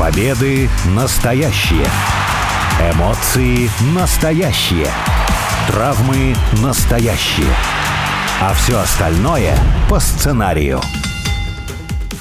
Победы настоящие. Эмоции настоящие. Травмы настоящие. А все остальное по сценарию.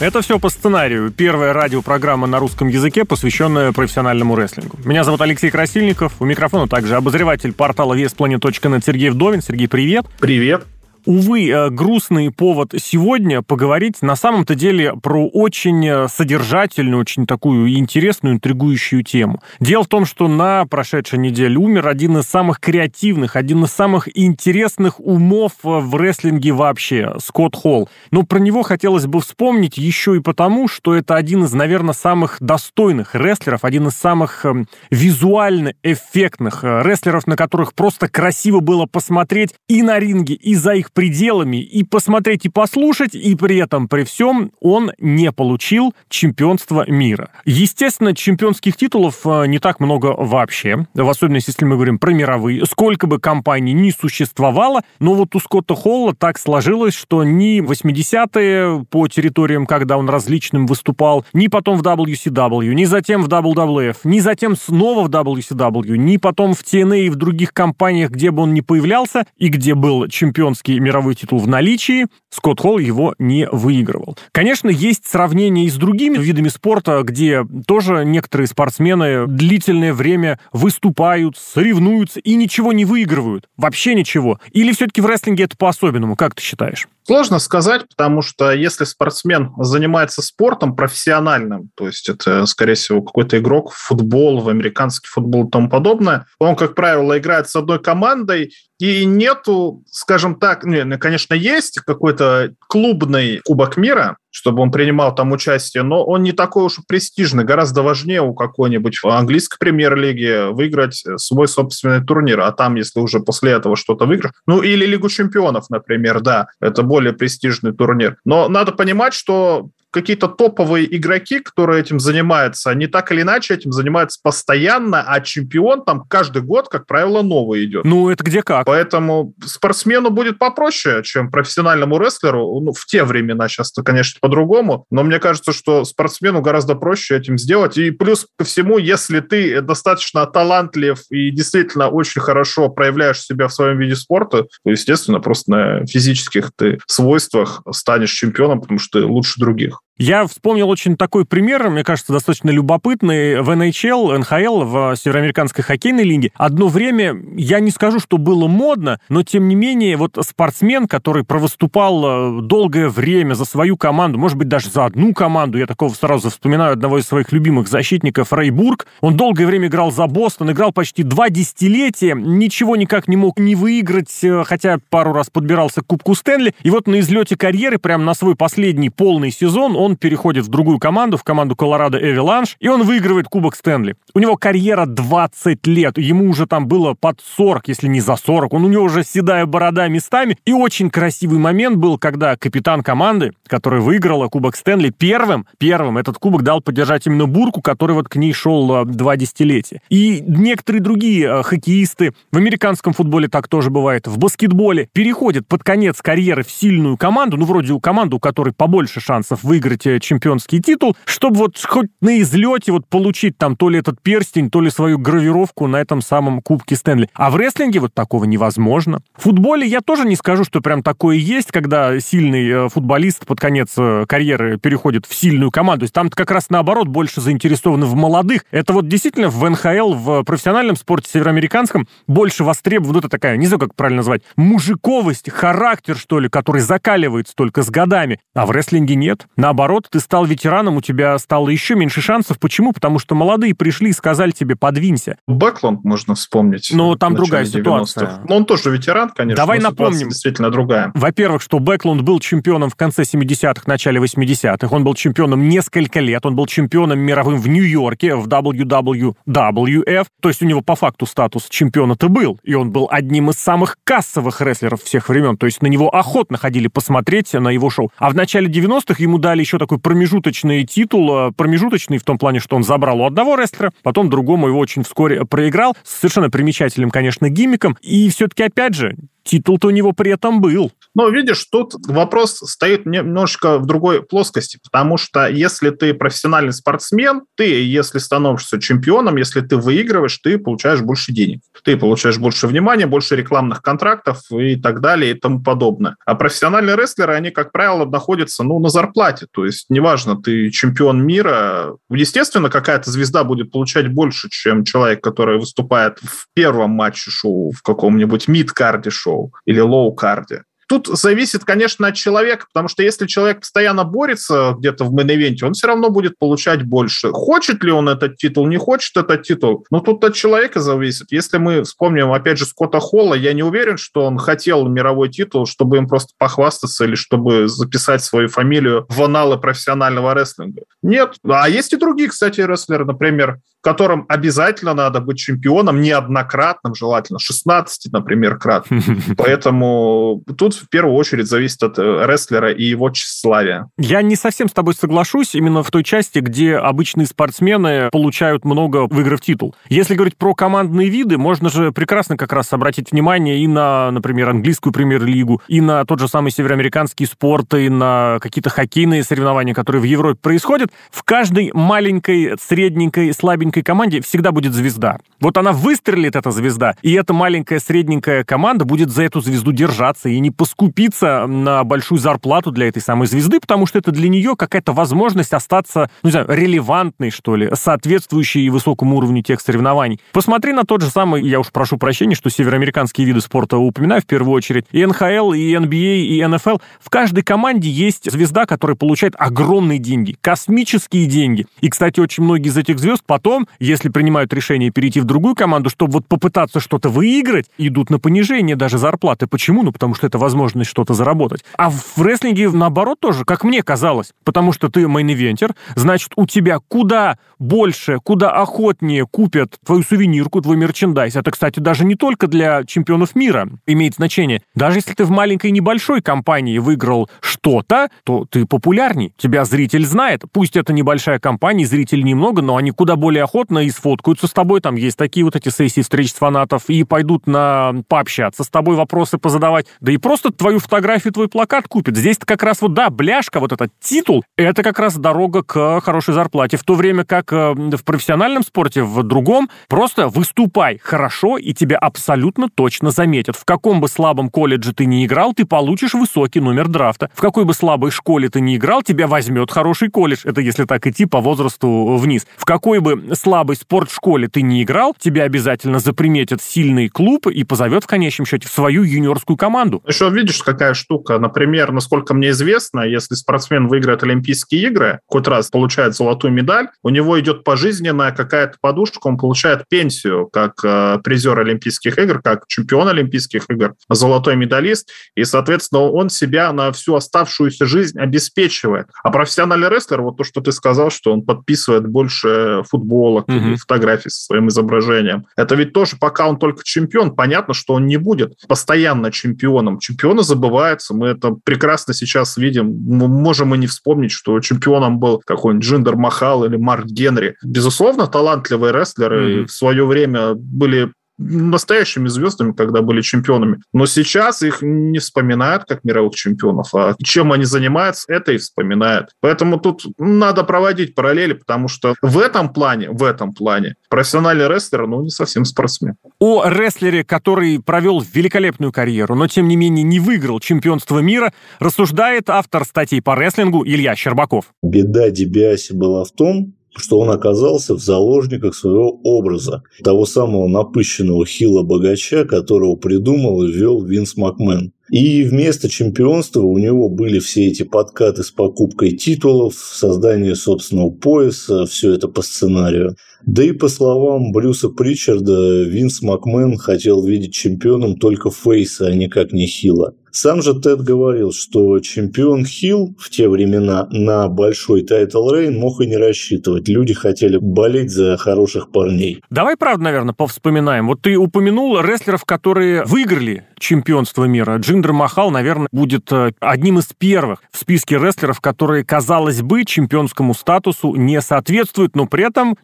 Это все по сценарию. Первая радиопрограмма на русском языке, посвященная профессиональному рестлингу. Меня зовут Алексей Красильников. У микрофона также обозреватель портала VSPlanet.net Сергей Вдовин. Сергей, привет. Привет. Увы, э, грустный повод сегодня поговорить на самом-то деле про очень э, содержательную, очень такую интересную, интригующую тему. Дело в том, что на прошедшей неделе умер один из самых креативных, один из самых интересных умов э, в рестлинге вообще, Скотт Холл. Но про него хотелось бы вспомнить еще и потому, что это один из, наверное, самых достойных рестлеров, один из самых э, визуально эффектных рестлеров, на которых просто красиво было посмотреть и на ринге, и за их пределами и посмотреть, и послушать, и при этом, при всем, он не получил чемпионство мира. Естественно, чемпионских титулов э, не так много вообще, в особенности, если мы говорим про мировые. Сколько бы компаний ни существовало, но вот у Скотта Холла так сложилось, что ни 80-е по территориям, когда он различным выступал, ни потом в WCW, ни затем в WWF, ни затем снова в WCW, ни потом в TNA и в других компаниях, где бы он ни появлялся и где был чемпионский мировой титул в наличии, Скотт Холл его не выигрывал. Конечно, есть сравнение и с другими видами спорта, где тоже некоторые спортсмены длительное время выступают, соревнуются и ничего не выигрывают. Вообще ничего. Или все-таки в рестлинге это по-особенному? Как ты считаешь? Сложно сказать, потому что если спортсмен занимается спортом профессиональным, то есть это, скорее всего, какой-то игрок в футбол, в американский футбол и тому подобное, он, как правило, играет с одной командой, и нету, скажем так, не, ну, конечно, есть какой-то клубный кубок мира, чтобы он принимал там участие, но он не такой уж престижный, гораздо важнее у какой-нибудь английской премьер-лиги выиграть свой собственный турнир, а там, если уже после этого что-то выиграть, ну или Лигу чемпионов, например, да, это более престижный турнир. Но надо понимать, что какие-то топовые игроки, которые этим занимаются, они так или иначе этим занимаются постоянно, а чемпион там каждый год, как правило, новый идет. Ну, это где как. Поэтому спортсмену будет попроще, чем профессиональному рестлеру. Ну, в те времена, сейчас-то, конечно, по-другому, но мне кажется, что спортсмену гораздо проще этим сделать. И плюс ко всему, если ты достаточно талантлив и действительно очень хорошо проявляешь себя в своем виде спорта, то, естественно, просто на физических ты свойствах станешь чемпионом, потому что ты лучше других. Я вспомнил очень такой пример, мне кажется, достаточно любопытный. В NHL, НХЛ, в Североамериканской хоккейной лиге, одно время, я не скажу, что было модно, но тем не менее, вот спортсмен, который провыступал э, долгое время за свою команду, может быть, даже за одну команду, я такого сразу вспоминаю одного из своих любимых защитников, Рэй Бург, он долгое время играл за Бостон, играл почти два десятилетия, ничего никак не мог не выиграть, э, хотя пару раз подбирался к Кубку Стэнли, и вот на излете карьеры, прямо на свой последний полный сезон, он переходит в другую команду, в команду Колорадо Эвиланш, и он выигрывает Кубок Стэнли. У него карьера 20 лет, ему уже там было под 40, если не за 40. Он у него уже седая борода местами. И очень красивый момент был, когда капитан команды, которая выиграла Кубок Стэнли, первым, первым этот кубок дал поддержать именно Бурку, который вот к ней шел а, два десятилетия. И некоторые другие а, хоккеисты, в американском футболе так тоже бывает, в баскетболе, переходят под конец карьеры в сильную команду, ну, вроде у команды, у которой побольше шансов выиграть э, чемпионский титул, чтобы вот хоть на излете вот получить там то ли этот перстень, то ли свою гравировку на этом самом Кубке Стэнли. А в рестлинге вот такого невозможно. В футболе я тоже не скажу, что прям такое есть, когда сильный э, футболист под конец э, карьеры переходит в сильную команду. То есть там как раз наоборот больше заинтересованы в молодых. Это вот действительно в НХЛ, в профессиональном спорте североамериканском больше востребована вот это такая, не знаю, как правильно назвать, мужиковость, характер, что ли, который закаливается только с годами. А в рестлинге нет. Наоборот, наоборот, ты стал ветераном, у тебя стало еще меньше шансов. Почему? Потому что молодые пришли и сказали тебе, подвинься. Бэкланд можно вспомнить. Но там другая ситуация. Но он тоже ветеран, конечно. Давай напомним. действительно другая. Во-первых, что Бэкланд был чемпионом в конце 70-х, начале 80-х. Он был чемпионом несколько лет. Он был чемпионом мировым в Нью-Йорке, в WWF. То есть у него по факту статус чемпиона-то был. И он был одним из самых кассовых рестлеров всех времен. То есть на него охотно ходили посмотреть на его шоу. А в начале 90-х ему дали еще такой промежуточный титул, э, промежуточный в том плане, что он забрал у одного рестлера, потом другому его очень вскоре проиграл, с совершенно примечательным, конечно, гиммиком. И все-таки, опять же, титул-то у него при этом был. Но видишь, тут вопрос стоит немножко в другой плоскости, потому что если ты профессиональный спортсмен, ты, если становишься чемпионом, если ты выигрываешь, ты получаешь больше денег. Ты получаешь больше внимания, больше рекламных контрактов и так далее и тому подобное. А профессиональные рестлеры, они, как правило, находятся ну, на зарплате. То есть неважно, ты чемпион мира. Естественно, какая-то звезда будет получать больше, чем человек, который выступает в первом матче шоу, в каком-нибудь мид-карде шоу или low card е. Тут зависит, конечно, от человека, потому что если человек постоянно борется где-то в main event е, он все равно будет получать больше. Хочет ли он этот титул, не хочет этот титул, ну тут от человека зависит. Если мы вспомним, опять же, Скотта Холла, я не уверен, что он хотел мировой титул, чтобы им просто похвастаться или чтобы записать свою фамилию в анналы профессионального рестлинга. Нет. А есть и другие, кстати, рестлеры, например, которым обязательно надо быть чемпионом, неоднократным желательно, 16, например, крат. Поэтому тут в первую очередь зависит от э, рестлера и его тщеславия. Я не совсем с тобой соглашусь именно в той части, где обычные спортсмены получают много, выиграв титул. Если говорить про командные виды, можно же прекрасно как раз обратить внимание и на, например, английскую премьер-лигу, и на тот же самый североамериканский спорт, и на какие-то хоккейные соревнования, которые в Европе происходят. В каждой маленькой, средненькой, слабенькой команде всегда будет звезда. Вот она выстрелит, эта звезда, и эта маленькая средненькая команда будет за эту звезду держаться и не поскупиться на большую зарплату для этой самой звезды, потому что это для нее какая-то возможность остаться, ну, не знаю, релевантной, что ли, соответствующей высокому уровню тех соревнований. Посмотри на тот же самый, я уж прошу прощения, что североамериканские виды спорта упоминаю в первую очередь, и НХЛ, и NBA, и НФЛ. В каждой команде есть звезда, которая получает огромные деньги, космические деньги. И, кстати, очень многие из этих звезд потом если принимают решение перейти в другую команду, чтобы вот попытаться что-то выиграть, идут на понижение даже зарплаты. Почему? Ну, потому что это возможность что-то заработать. А в рестлинге, наоборот, тоже, как мне казалось. Потому что ты main eventer, значит, у тебя куда больше, куда охотнее купят твою сувенирку, твой мерчендайз. Это, кстати, даже не только для чемпионов мира имеет значение. Даже если ты в маленькой небольшой компании выиграл что-то, то ты популярней. Тебя зритель знает. Пусть это небольшая компания, зрителей немного, но они куда более охотно и сфоткаются с тобой. Там есть такие вот эти сессии встреч с фанатов и пойдут на пообщаться с тобой, вопросы позадавать. Да и просто твою фотографию, твой плакат купят. Здесь как раз вот, да, бляшка, вот этот титул, это как раз дорога к хорошей зарплате. В то время как э, в профессиональном спорте, в другом, просто выступай хорошо, и тебя абсолютно точно заметят. В каком бы слабом колледже ты не играл, ты получишь высокий номер драфта. В какой бы слабой школе ты не играл, тебя возьмет хороший колледж. Это если так идти по возрасту вниз. В какой бы слабой спортшколе ты не играл, тебя обязательно заприметят сильный клуб и позовет в конечном счете в свою юниорскую команду. Еще видишь, какая штука. Например, насколько мне известно, если спортсмен выиграет Олимпийские игры, хоть раз получает золотую медаль, у него идет пожизненная какая-то подушка, он получает пенсию как э, призер Олимпийских игр, как чемпион Олимпийских игр, золотой медалист, и, соответственно, он себя на всю оставшуюся жизнь обеспечивает. А профессиональный рестлер, вот то, что ты сказал, что он подписывает больше футболок, угу. фотографий со своим изображением. Это ведь тоже, пока он только чемпион, понятно, что он не будет постоянно чемпионом. Чемпионы забываются, мы это прекрасно сейчас видим. Мы можем и не вспомнить, что чемпионом был какой-нибудь Джиндер Махал или Марк Генри. Безусловно, талантливые рестлеры mm в свое время были настоящими звездами, когда были чемпионами. Но сейчас их не вспоминают как мировых чемпионов, а чем они занимаются, это и вспоминают. Поэтому тут надо проводить параллели, потому что в этом плане, в этом плане профессиональный рестлер, ну, не совсем спортсмен. О рестлере, который провел великолепную карьеру, но тем не менее не выиграл чемпионство мира, рассуждает автор статей по рестлингу Илья Щербаков. Беда Дебиаси была в том, что он оказался в заложниках своего образа, того самого напыщенного хила-богача, которого придумал и ввел Винс Макмен. И вместо чемпионства у него были все эти подкаты с покупкой титулов, создание собственного пояса, все это по сценарию. Да и по словам Брюса Причарда, Винс Макмен хотел видеть чемпионом только Фейса, а никак не Хила. Сам же Тед говорил, что чемпион heel в те времена на большой title reign мог и не рассчитывать. Люди хотели болеть за хороших парней. Давай, правда, наверное, повспоминаем. Вот ты упомянул рестлеров, которые выиграли чемпионство мира. Джиндер Махал, наверное, будет э, одним из первых в списке рестлеров, которые, казалось бы, чемпионскому статусу не соответствуют, но при этом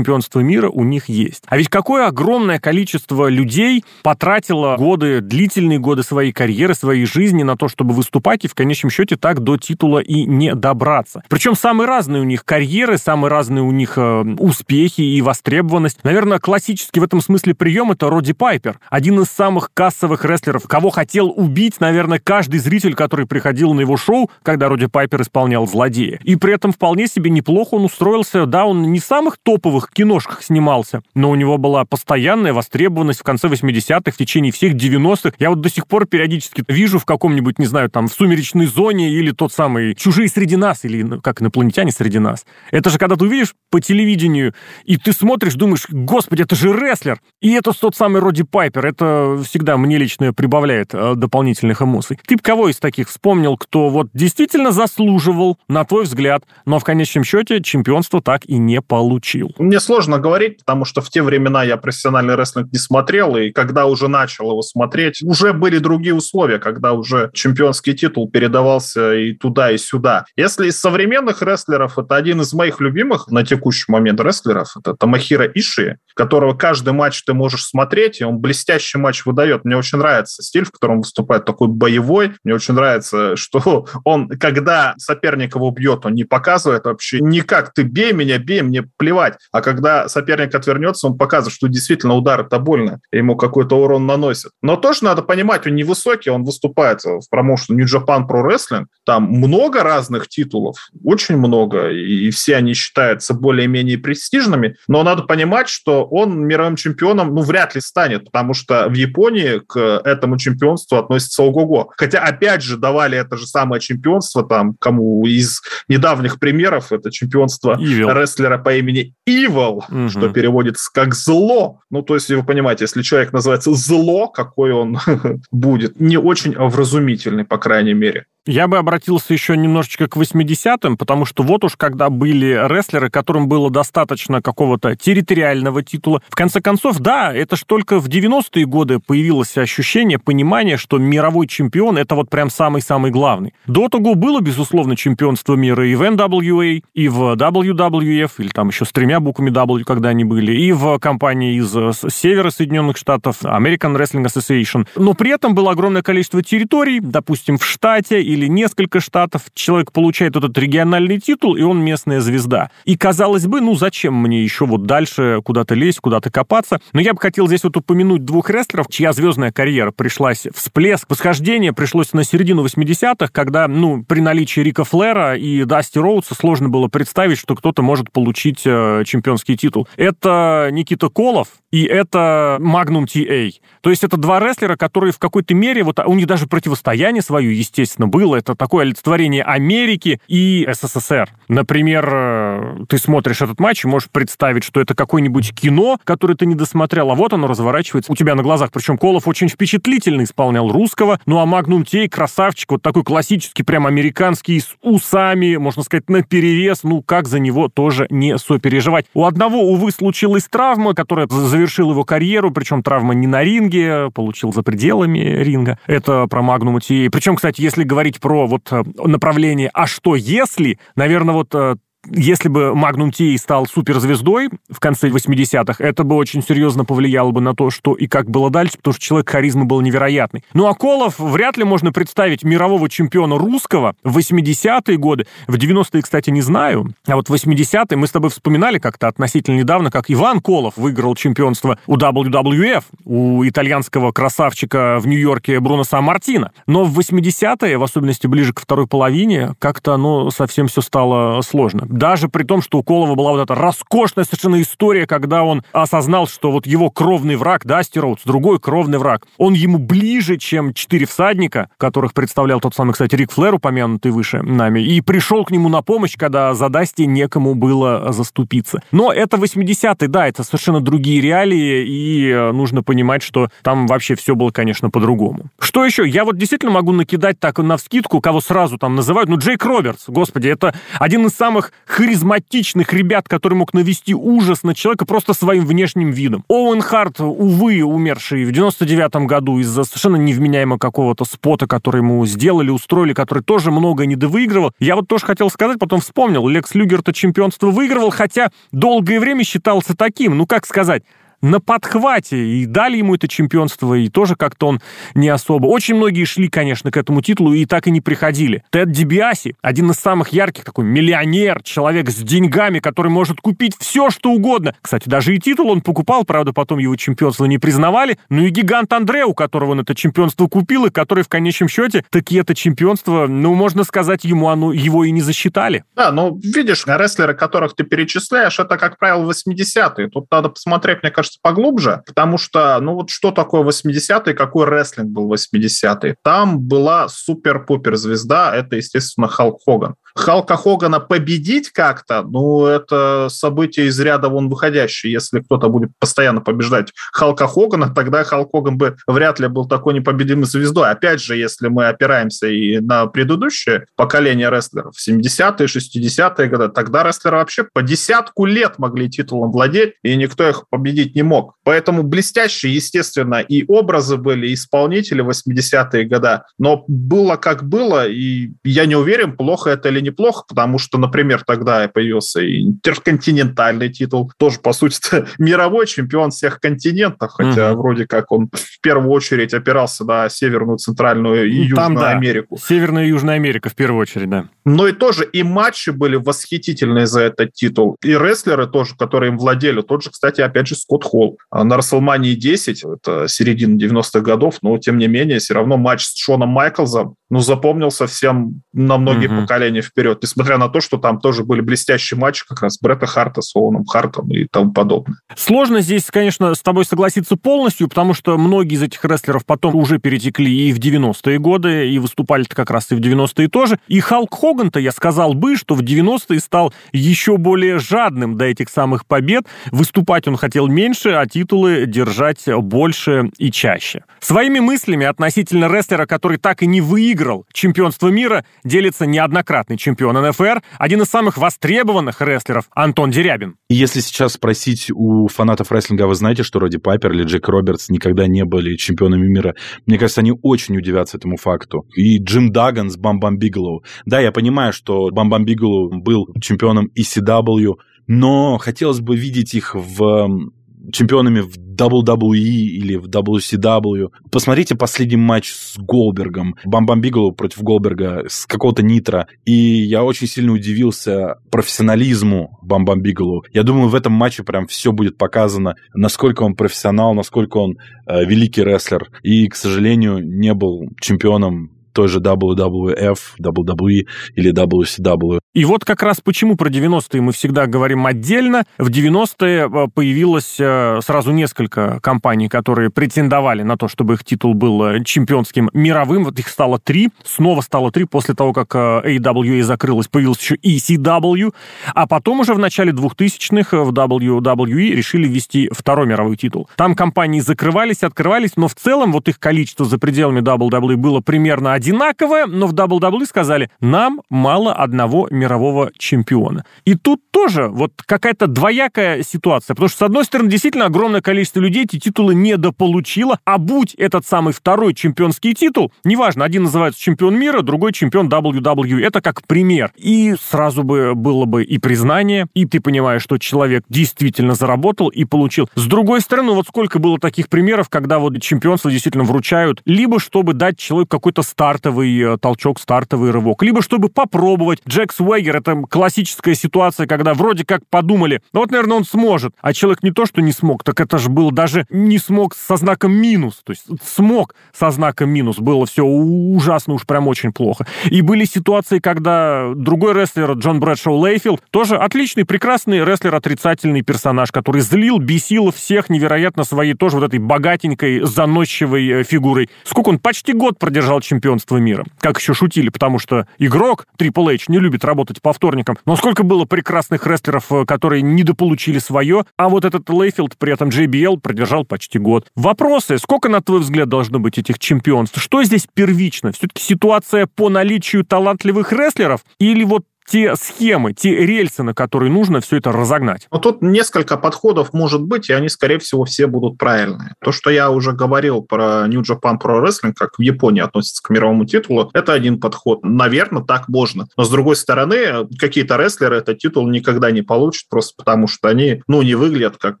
чемпионство мира у них есть. А ведь какое огромное количество людей потратило годы, длительные годы своей карьеры, своей жизни на то, чтобы выступать, и в конечном счете так до титула и не добраться. Причем самые разные у них карьеры, самые разные у них э, успехи и востребованность. Наверное, классический в этом смысле прием это Роди Пайпер. Один из самых кассовых рестлеров, кого хотел убить, наверное, каждый зритель, который приходил на его шоу, когда Роди Пайпер исполнял злодея. И при этом вполне себе неплохо он устроился. Да, он не самых топовых киношках снимался, но у него была постоянная востребованность в конце 80-х, в течение всех 90-х. Я вот до сих пор периодически вижу в каком-нибудь, не знаю, там, в «Сумеречной зоне» или тот самый «Чужие среди нас» или ну, как инопланетяне среди нас. Это же когда ты увидишь по телевидению, и ты смотришь, думаешь, господи, это же рестлер. И это тот самый Роди Пайпер. Это всегда мне лично прибавляет э, дополнительных эмоций. Ты кого из таких вспомнил, кто вот действительно заслуживал, на твой взгляд, но в конечном счете чемпионство так и не получил? Мне сложно говорить, потому что в те времена я профессиональный рестлинг не смотрел, и когда уже начал его смотреть, уже были другие условия, когда уже чемпионский титул передавался и туда, и сюда. Если из современных рестлеров, это один из моих любимых на текущий момент рестлеров, это Тамахира Иши, которого каждый матч ты можешь смотреть, и он блестящий матч выдает. Мне очень нравится стиль, в котором выступает такой боевой. Мне очень нравится, что он, когда соперник его бьет, он не показывает вообще никак ты бей меня, бей, мне плевать. А когда соперник отвернется, он показывает, что действительно удар это больно, ему какой-то урон наносит. Но тоже надо понимать, он невысокий, он выступает в промоушене New Japan Pro Wrestling, там много разных титулов, очень много, и все они считаются более-менее престижными, но надо понимать, что он мировым чемпионом, ну, вряд ли станет, потому что в Японии к этому чемпионству относится ого-го. Хотя, опять же, давали это же самое чемпионство там, кому из недавних примеров, это чемпионство Evil. рестлера по имени Evil, угу. что переводится как «зло». Ну, то есть, вы понимаете, если человек называется «зло», какой он будет, не очень вразумительный, по крайней мере. Я бы обратился еще немножечко к 80-м, потому что вот уж когда были рестлеры, которым было достаточно какого-то территориального титула. В конце концов, да, это ж только в 90-е годы появилось ощущение, понимание, что мировой чемпион — это вот прям самый-самый главный. До того было, безусловно, чемпионство мира и в NWA, и в WWF, или там еще с тремя буквами W, когда они были, и в компании из севера Соединенных Штатов, American Wrestling Association. Но при этом было огромное количество территорий, допустим, в штате или несколько штатов, человек получает этот региональный титул, и он местная звезда. И казалось бы, ну зачем мне еще вот дальше куда-то лезть, куда-то копаться? Но я бы хотел здесь вот упомянуть двух рестлеров, чья звездная карьера пришлась, всплеск, восхождение пришлось на середину 80-х, когда, ну, при наличии Рика Флера и Дасти Роудса сложно было представить, что кто-то может получить э, чемпионский титул. Это Никита Колов и это Magnum TA. То есть это два рестлера, которые в какой-то мере, вот у них даже противостояние свое, естественно, было, это такое олицетворение Америки и СССР. Например, э, ты смотришь этот матч и можешь представить, что это какое-нибудь кино, которое ты не досмотрел, а вот оно разворачивается у тебя на глазах. Причем Колов очень впечатлительно исполнял русского, ну а Magnum T.A. красавчик, вот такой классический, прям американский, с усами, можно сказать, на перевес. Ну, как за него тоже не сопереживать. У одного, увы, случилась травма, которая завершила его карьеру, причем травма не на ринге, получил за пределами ринга. Это про Magnum T.A.. Причем, кстати, если говорить говорить про вот э, направление «а что если?», наверное, вот э, если бы Magnum TA стал суперзвездой в конце 80-х, это бы очень серьезно повлияло бы на то, что и как было дальше, потому что человек харизмы был невероятный. Ну а Колов вряд ли можно представить мирового чемпиона русского в 80-е годы. В 90-е, кстати, не знаю. А вот в 80-е мы с тобой вспоминали как-то относительно недавно, как Иван Колов выиграл чемпионство у WWF, у итальянского красавчика в Нью-Йорке Бруно Сан-Мартино. Но в 80-е, в особенности ближе к второй половине, как-то оно совсем все стало сложно даже при том, что у Колова была вот эта роскошная совершенно история, когда он осознал, что вот его кровный враг, Дасти Роудс, другой кровный враг, он ему ближе, чем четыре всадника, которых представлял тот самый, кстати, Рик Флэр, упомянутый выше нами, и пришел к нему на помощь, когда за Дасти некому было заступиться. Но это 80-е, да, это совершенно другие реалии, и э, нужно понимать, что там вообще все было, конечно, по-другому. Что еще? Я вот действительно могу накидать так на вскидку, кого сразу там называют, ну, Джейк Робертс, господи, это один из самых харизматичных ребят, который мог навести ужас на человека просто своим внешним видом. Оуэн Харт, увы, умерший в 99 году из-за совершенно невменяемого какого-то спота, который ему сделали, устроили, который тоже много недовыигрывал. Я вот тоже хотел сказать, потом вспомнил, Лекс Люгер-то чемпионство выигрывал, хотя долгое время считался таким, ну как сказать, на подхвате и дали ему это чемпионство, и тоже как-то он не особо. Очень многие шли, конечно, к этому титулу и так и не приходили. Тед Дибиаси, один из самых ярких, такой миллионер, человек с деньгами, который может купить все, что угодно. Кстати, даже и титул он покупал, правда, потом его чемпионство не признавали. Ну и гигант Андре, у которого он это чемпионство купил, и который в конечном счете таки это чемпионство, ну, можно сказать, ему оно, его и не засчитали. Да, ну, видишь, рестлеры, которых ты перечисляешь, это, как правило, 80-е. Тут надо посмотреть, мне кажется, поглубже, потому что, ну вот что такое 80-е, какой рестлинг был 80-е? Там была супер-пупер звезда, это, естественно, Халк Хоган. Халка Хогана победить как-то, ну, это событие из ряда вон выходящее. Если кто-то будет постоянно побеждать Халка Хогана, тогда Халк Хоган бы вряд ли был такой непобедимой звездой. Опять же, если мы опираемся и на предыдущее поколение рестлеров, 70-е, 60-е годы, тогда рестлеры вообще по десятку лет могли титулом владеть, и никто их победить не мог. Поэтому блестящие, естественно, и образы были, и исполнители 80-е годы, но было как было, и я не уверен, плохо это или неплохо, потому что, например, тогда появился интерконтинентальный титул, тоже, по сути, мировой чемпион всех континентов, хотя угу. вроде как он в первую очередь опирался на Северную, Центральную и ну, Там, Южную да. Америку. Северная и Южная Америка в первую очередь, да. Но и тоже и матчи были восхитительные за этот титул, и рестлеры тоже, которые им владели, тот же, кстати, опять же, Скотт Холл. А на WrestleMania 10, это середина 90-х годов, но, тем не менее, все равно матч с Шоном Майклзом, ну, запомнился всем на многие угу. поколения вперед, несмотря на то, что там тоже были блестящие матчи как раз Бретта Харта с Оуэном Хартом и тому подобное. Сложно здесь, конечно, с тобой согласиться полностью, потому что многие из этих рестлеров потом уже перетекли и в 90-е годы, и выступали-то как раз и в 90-е тоже. И Халк Хоган-то, я сказал бы, что в 90-е стал еще более жадным до этих самых побед. Выступать он хотел меньше, а титулы держать больше и чаще. Своими мыслями относительно рестлера, который так и не выиграл чемпионство мира, делится неоднократный чемпион НФР, один из самых востребованных рестлеров Антон Дерябин. Если сейчас спросить у фанатов рестлинга, вы знаете, что Роди Пайпер или Джейк Робертс никогда не были чемпионами мира, мне кажется, они очень удивятся этому факту. И Джим Даган с Бамбам Биглоу. Да, я понимаю, что Бамбам Биглоу был чемпионом ECW, но хотелось бы видеть их в чемпионами в WWE или в WCW. Посмотрите последний матч с Голдбергом. Бамбам Биглоу против Голдберга с какого-то Нитро. И я очень сильно удивился профессионализму Бамбам Биглоу. Я думаю, в этом матче прям все будет показано, насколько он профессионал, насколько он э, великий рестлер. И, к сожалению, не был чемпионом той же WWF, WWE или WCW. И вот как раз почему про 90-е мы всегда говорим отдельно. В 90-е э, появилось э, сразу несколько компаний, которые претендовали на то, чтобы их титул был э, чемпионским мировым. Вот их стало три. Снова стало три после того, как AWA закрылась. Появился еще ECW. А потом уже в начале 2000-х в WWE решили ввести второй мировой титул. Там компании закрывались, открывались, но в целом вот их количество за пределами WWE было примерно одинаковое, но в WWE сказали, нам мало одного мирового чемпиона. И тут тоже вот какая-то двоякая ситуация, потому что, с одной стороны, действительно огромное количество людей эти титулы недополучило, а будь этот самый второй чемпионский титул, неважно, один называется чемпион мира, другой чемпион WWE, это как пример. И сразу бы было бы и признание, и ты понимаешь, что человек действительно заработал и получил. С другой стороны, вот сколько было таких примеров, когда вот чемпионство действительно вручают, либо чтобы дать человеку какой-то старт стартовый э, толчок, стартовый рывок. Либо чтобы попробовать. Джек Свегер — это классическая ситуация, когда вроде как подумали, ну вот, наверное, он сможет. А человек не то, что не смог, так это же был даже не смог со знаком минус. То есть смог со знаком минус. Было все ужасно уж прям очень плохо. И были ситуации, когда другой рестлер, Джон Брэдшоу Лейфилд, тоже отличный, прекрасный рестлер, отрицательный персонаж, который злил, бесил всех невероятно своей тоже вот этой богатенькой, заносчивой э, фигурой. Сколько он? Почти год продержал чемпионство мира. Как еще шутили, потому что игрок Triple H не любит работать по вторникам. Но сколько было прекрасных рестлеров, э, которые недополучили свое, а вот этот Лейфилд, при этом JBL, продержал почти год. Вопросы. Сколько, на твой взгляд, должно быть этих чемпионств? Что здесь первично? Все-таки ситуация по наличию талантливых рестлеров или вот те схемы, те рельсы, на которые нужно все это разогнать? Ну, тут несколько подходов может быть, и они, скорее всего, все будут правильные. То, что я уже говорил про New Japan Pro Wrestling, как в Японии относится к мировому титулу, это один подход. Наверное, так можно. Но, с другой стороны, какие-то рестлеры этот титул никогда не получат, просто потому что они, ну, не выглядят как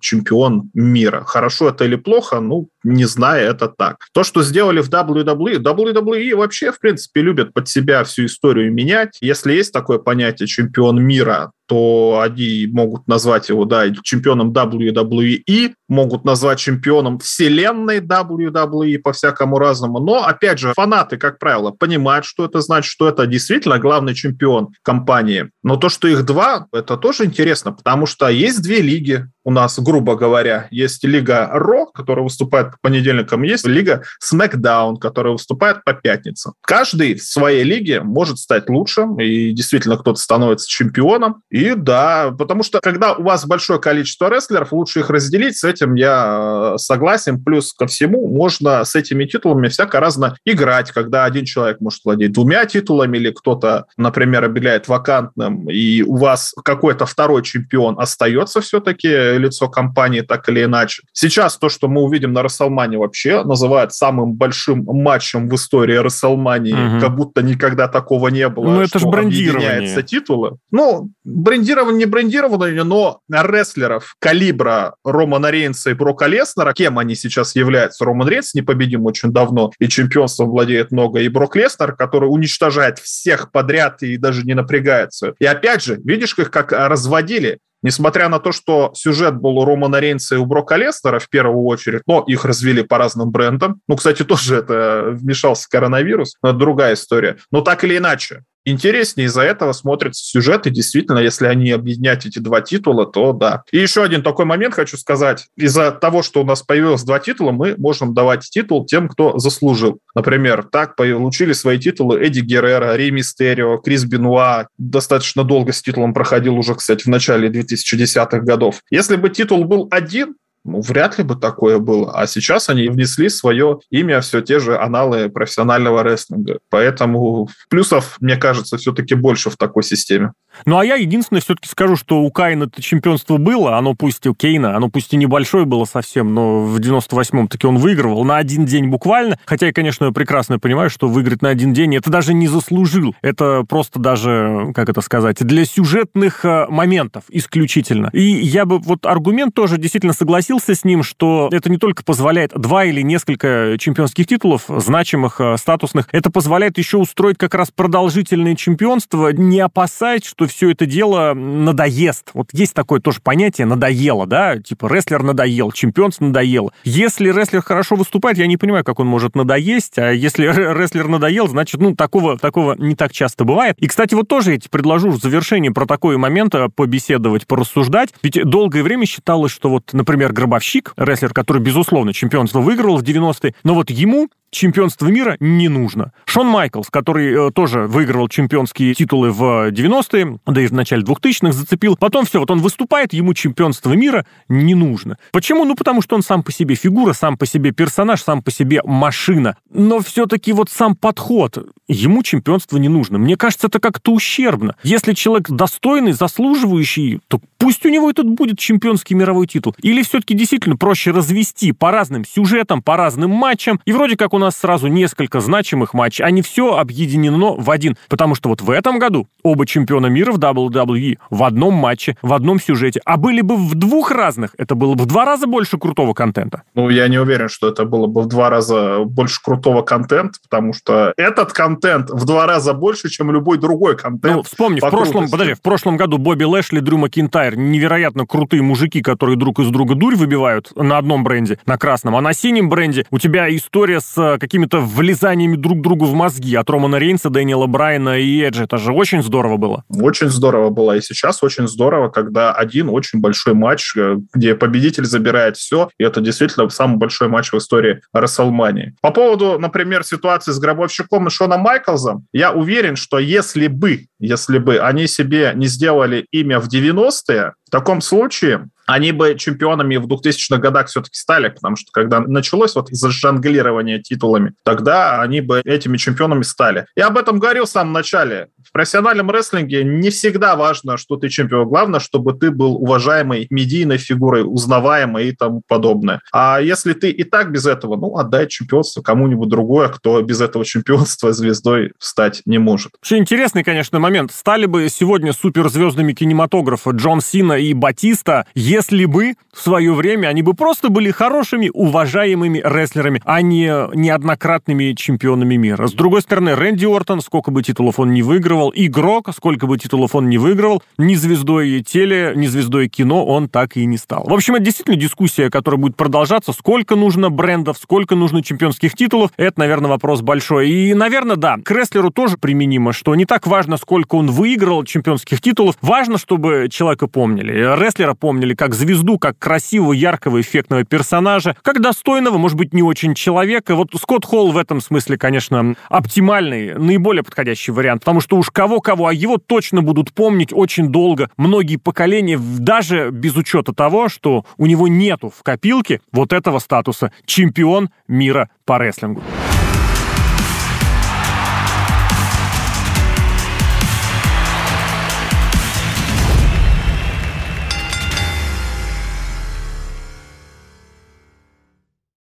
чемпион мира. Хорошо это или плохо, ну, не зная, это так. То, что сделали в WWE, WWE вообще, в принципе, любят под себя всю историю менять. Если есть такое понятие, понятие чемпион мира то они могут назвать его, да, чемпионом WWE, могут назвать чемпионом вселенной WWE по-всякому разному. Но, опять же, фанаты, как правило, понимают, что это значит, что это действительно главный чемпион компании. Но то, что их два, это тоже интересно, потому что есть две лиги у нас, грубо говоря. Есть лига Ро, которая выступает по понедельникам, есть лига SmackDown, которая выступает по пятницам. Каждый в своей лиге может стать лучшим, и действительно кто-то становится чемпионом, и да, потому что когда у вас большое количество рестлеров, лучше их разделить, с этим я э, согласен. Плюс ко всему, можно с этими титулами всяко разно играть, когда один человек может владеть двумя титулами, или кто-то, например, объявляет вакантным, и у вас какой-то второй чемпион остается все-таки лицо компании так или иначе. Сейчас то, что мы увидим на Расселмане вообще называют самым большим матчем в истории Расселмании, угу. как будто никогда такого не было. Ну, это же брендирование. титулы. Ну, брендирование, не брендирование, но рестлеров калибра Романа Рейнса и Брока Леснера, кем они сейчас являются? Роман Рейнс непобедим очень давно, и чемпионством владеет много, и Брок Леснер, который уничтожает всех подряд и даже не напрягается. И опять же, видишь, их как разводили? Несмотря на то, что сюжет был у Романа Рейнса и у Брока Лестера в первую очередь, но их развели по разным брендам. Ну, кстати, тоже это вмешался коронавирус, но это другая история. Но так или иначе, интереснее из-за этого смотрятся сюжеты. Действительно, если они объединять эти два титула, то да. И еще один такой момент хочу сказать. Из-за того, что у нас появилось два титула, мы можем давать титул тем, кто заслужил. Например, так получили свои титулы Эдди Геррера, Рей Мистерио, Крис Бенуа. Достаточно долго с титулом проходил уже, кстати, в начале 2010-х годов. Если бы титул был один, ну, вряд ли бы такое было. А сейчас они внесли свое имя, все те же аналы профессионального рестлинга. Поэтому плюсов, мне кажется, все-таки больше в такой системе. Ну, а я единственное все-таки скажу, что у Кайна это чемпионство было, оно пусть у Кейна, оно пусть и небольшое было совсем, но в 98-м таки он выигрывал на один день буквально. Хотя я, конечно, прекрасно понимаю, что выиграть на один день это даже не заслужил. Это просто даже, как это сказать, для сюжетных э, моментов исключительно. И я бы вот аргумент тоже действительно согласился с ним, что это не только позволяет два или несколько чемпионских титулов, значимых, э, статусных, это позволяет еще устроить как раз продолжительное чемпионство, не опасаясь, что что все это дело надоест. Вот есть такое тоже понятие «надоело», да? Типа рестлер надоел, чемпионство надоело. Если рестлер хорошо выступает, я не понимаю, как он может надоесть, а если рестлер надоел, значит, ну, такого, такого не так часто бывает. И, кстати, вот тоже я тебе предложу в завершении про такой момент э, побеседовать, порассуждать. Ведь долгое время считалось, что вот, например, Гробовщик, рестлер, который, безусловно, чемпионство выиграл в 90-е, но вот ему чемпионство мира не нужно. Шон Майклс, который э, тоже выигрывал чемпионские титулы в 90-е, да и в начале 2000-х зацепил. Потом все, вот он выступает, ему чемпионство мира не нужно. Почему? Ну, потому что он сам по себе фигура, сам по себе персонаж, сам по себе машина. Но все-таки вот сам подход, ему чемпионство не нужно. Мне кажется, это как-то ущербно. Если человек достойный, заслуживающий, то пусть у него этот будет чемпионский мировой титул. Или все-таки действительно проще развести по разным сюжетам, по разным матчам, и вроде как он нас сразу несколько значимых матчей, а не все объединено в один. Потому что вот в этом году оба чемпиона мира в WWE в одном матче, в одном сюжете. А были бы в двух разных, это было бы в два раза больше крутого контента. Ну, я не уверен, что это было бы в два раза больше крутого контента, потому что этот контент в два раза больше, чем любой другой контент. Ну, вспомни, в прошлом, подожди, в прошлом году Бобби Лэшли, Дрю Макинтайр, невероятно крутые мужики, которые друг из друга дурь выбивают на одном бренде, на красном, а на синем бренде у тебя история с э, какими-то влезаниями друг другу в мозги от Романа Рейнса, Дэниела Брайана и Эджи. Это же очень здорово было. Очень здорово было. И сейчас очень здорово, когда один очень большой матч, э, где победитель забирает все, и это действительно самый большой матч в истории Расселмании. По поводу, например, ситуации с гробовщиком и Шоном Майклзом, я уверен, что если бы, если бы они себе не сделали имя в 90-е, в таком случае они бы чемпионами в 2000-х годах все-таки стали, потому что когда началось вот зажонглирование титулами, тогда они бы этими чемпионами стали. Я об этом говорил в самом начале. В профессиональном рестлинге не всегда важно, что ты чемпион. Главное, чтобы ты был уважаемой медийной фигурой, узнаваемой и тому подобное. А если ты и так без этого, ну, отдай чемпионство кому-нибудь другое, кто без этого чемпионства звездой стать не может. Вообще интересный, конечно, момент. Стали бы сегодня суперзвездами кинематографа Джон Сина и Батиста, если бы в свое время они бы просто были хорошими, уважаемыми рестлерами, а не неоднократными чемпионами мира. С другой стороны, Рэнди Ортон, сколько бы титулов он не выигрывал, игрок, сколько бы титулов он не выигрывал, ни звездой теле, ни звездой кино он так и не стал. В общем, это действительно дискуссия, которая будет продолжаться. Сколько нужно брендов, сколько нужно чемпионских титулов, это, наверное, вопрос большой. И, наверное, да, к рестлеру тоже применимо, что не так важно, сколько он выиграл чемпионских титулов, важно, чтобы человека помнили. Рестлера помнили как звезду, как красивого, яркого, эффектного персонажа, как достойного, может быть, не очень человека. Вот Скотт Холл в этом смысле, конечно, оптимальный, наиболее подходящий вариант, потому что уж кого-кого, а его точно будут помнить очень долго, многие поколения, даже без учета того, что у него нету в копилке вот этого статуса чемпион мира по рестлингу.